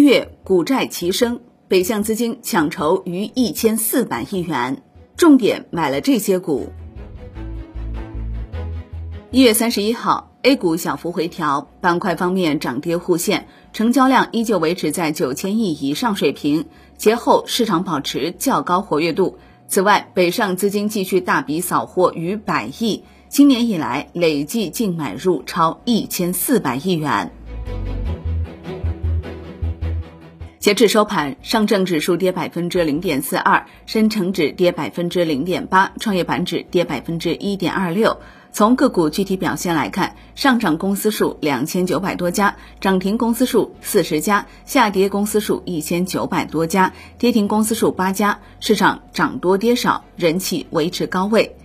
月股债齐升，北向资金抢筹逾一千四百亿元，重点买了这些股。一月三十一号，A 股小幅回调，板块方面涨跌互现，成交量依旧维持在九千亿以上水平。节后市场保持较高活跃度。此外，北上资金继续大笔扫货逾百亿，今年以来累计净买入超一千四百亿元。截至收盘，上证指数跌百分之零点四二，深成指跌百分之零点八，创业板指跌百分之一点二六。从个股具体表现来看，上涨公司数两千九百多家，涨停公司数四十家，下跌公司数一千九百多家，跌停公司数八家。市场涨多跌少，人气维持高位。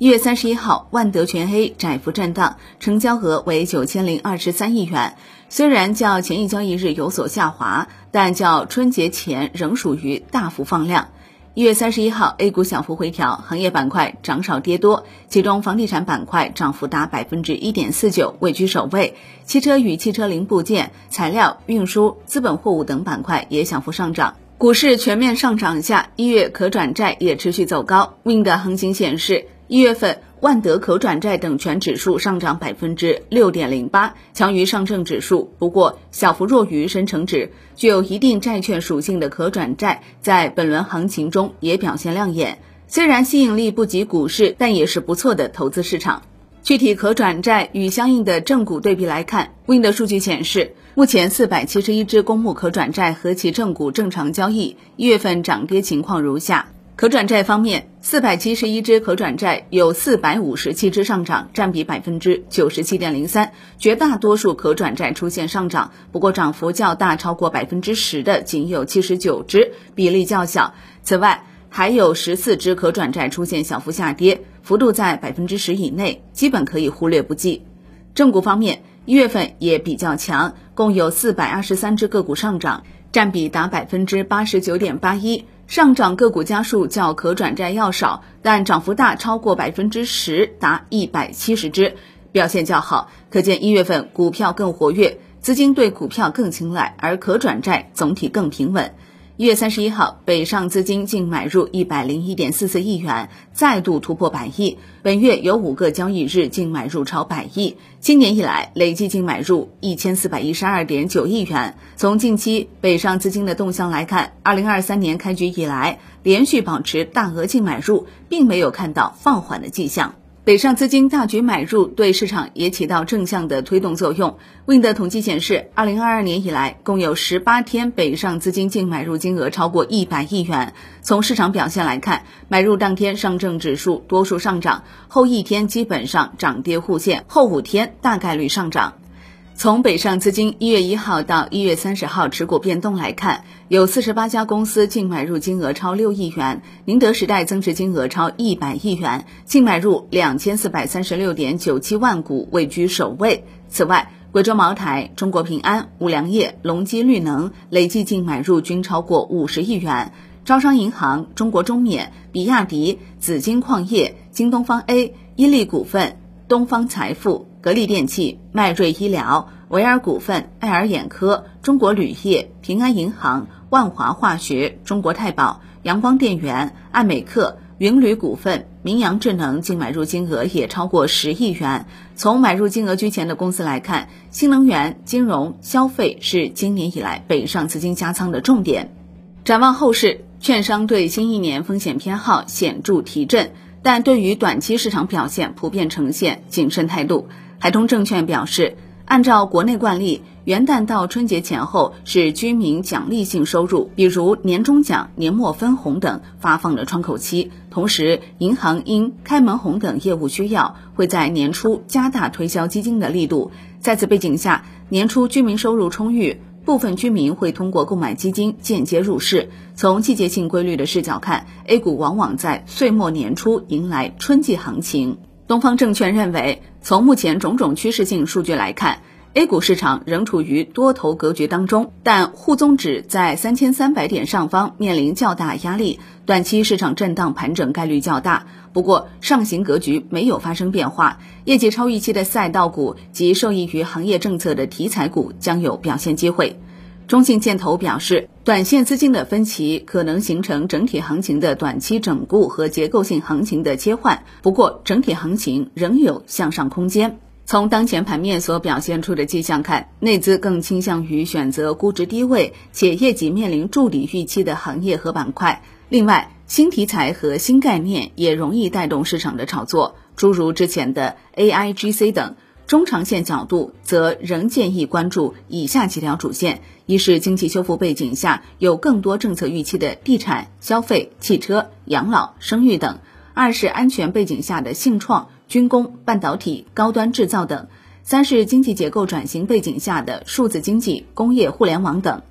一月三十一号，万德全 A 窄幅震荡，成交额为九千零二十三亿元。虽然较前一交易日有所下滑，但较春节前仍属于大幅放量。一月三十一号，A 股小幅回调，行业板块涨少跌多，其中房地产板块涨幅达百分之一点四九，位居首位。汽车与汽车零部件、材料、运输、资本货物等板块也小幅上涨。股市全面上涨下，一月可转债也持续走高。Win 的行情显示。一月份，万德可转债等权指数上涨百分之六点零八，强于上证指数，不过小幅弱于深成指。具有一定债券属性的可转债在本轮行情中也表现亮眼，虽然吸引力不及股市，但也是不错的投资市场。具体可转债与相应的正股对比来看，Win 的数据显示，目前四百七十一只公募可转债和其正股正常交易，一月份涨跌情况如下。可转债方面，四百七十一只可转债有四百五十七只上涨，占比百分之九十七点零三。绝大多数可转债出现上涨，不过涨幅较大，超过百分之十的仅有七十九只，比例较小。此外，还有十四只可转债出现小幅下跌，幅度在百分之十以内，基本可以忽略不计。正股方面，一月份也比较强，共有四百二十三只个股上涨，占比达百分之八十九点八一。上涨个股家数较可转债要少，但涨幅大，超过百分之十，达一百七十只，表现较好。可见一月份股票更活跃，资金对股票更青睐，而可转债总体更平稳。一月三十一号，北上资金净买入一百零一点四四亿元，再度突破百亿。本月有五个交易日净买入超百亿，今年以来累计净买入一千四百一十二点九亿元。从近期北上资金的动向来看，二零二三年开局以来连续保持大额净买入，并没有看到放缓的迹象。北上资金大举买入，对市场也起到正向的推动作用。Win 的统计显示，二零二二年以来，共有十八天北上资金净买入金额超过一百亿元。从市场表现来看，买入当天上证指数多数上涨，后一天基本上涨跌互现，后五天大概率上涨。从北上资金一月一号到一月三十号持股变动来看，有四十八家公司净买入金额超六亿元，宁德时代增持金额超一百亿元，净买入两千四百三十六点九七万股，位居首位。此外，贵州茅台、中国平安、五粮液、隆基绿能累计净买入均超过五十亿元，招商银行、中国中免、比亚迪、紫金矿业、京东方 A、伊利股份、东方财富。格力电器、迈瑞医疗、维尔股份、爱尔眼科、中国铝业、平安银行、万华化学、中国太保、阳光电源、爱美克、云铝股份、明阳智能净买入金额也超过十亿元。从买入金额居前的公司来看，新能源、金融、消费是今年以来北上资金加仓的重点。展望后市，券商对新一年风险偏好显著提振，但对于短期市场表现普遍呈现谨慎态度。海通证券表示，按照国内惯例，元旦到春节前后是居民奖励性收入，比如年终奖、年末分红等发放的窗口期。同时，银行因开门红等业务需要，会在年初加大推销基金的力度。在此背景下，年初居民收入充裕，部分居民会通过购买基金间接入市。从季节性规律的视角看，A 股往往在岁末年初迎来春季行情。东方证券认为，从目前种种趋势性数据来看，A 股市场仍处于多头格局当中，但沪综指在三千三百点上方面临较大压力，短期市场震荡盘整概率较大。不过，上行格局没有发生变化，业绩超预期的赛道股及受益于行业政策的题材股将有表现机会。中信建投表示，短线资金的分歧可能形成整体行情的短期整固和结构性行情的切换，不过整体行情仍有向上空间。从当前盘面所表现出的迹象看，内资更倾向于选择估值低位且业绩面临筑底预期的行业和板块。另外，新题材和新概念也容易带动市场的炒作，诸如之前的 AIGC 等。中长线角度，则仍建议关注以下几条主线：一是经济修复背景下有更多政策预期的地产、消费、汽车、养老、生育等；二是安全背景下的信创、军工、半导体、高端制造等；三是经济结构转型背景下的数字经济、工业互联网等。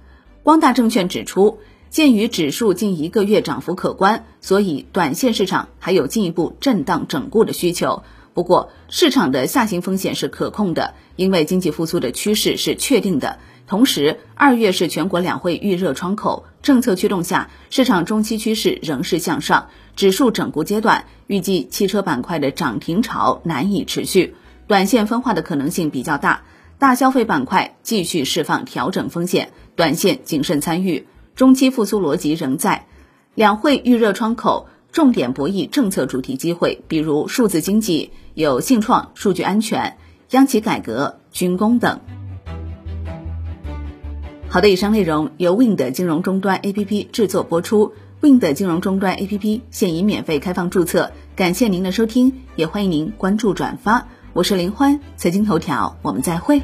光大证券指出，鉴于指数近一个月涨幅可观，所以短线市场还有进一步震荡整固的需求。不过，市场的下行风险是可控的，因为经济复苏的趋势是确定的。同时，二月是全国两会预热窗口，政策驱动下，市场中期趋势仍是向上，指数整固阶段，预计汽车板块的涨停潮难以持续，短线分化的可能性比较大。大消费板块继续释放调整风险，短线谨慎参与。中期复苏逻辑仍在，两会预热窗口。重点博弈政策主题机会，比如数字经济、有信创、数据安全、央企改革、军工等。好的，以上内容由 Wind 金融终端 APP 制作播出。Wind 金融终端 APP 现已免费开放注册，感谢您的收听，也欢迎您关注转发。我是林欢，财经头条，我们再会。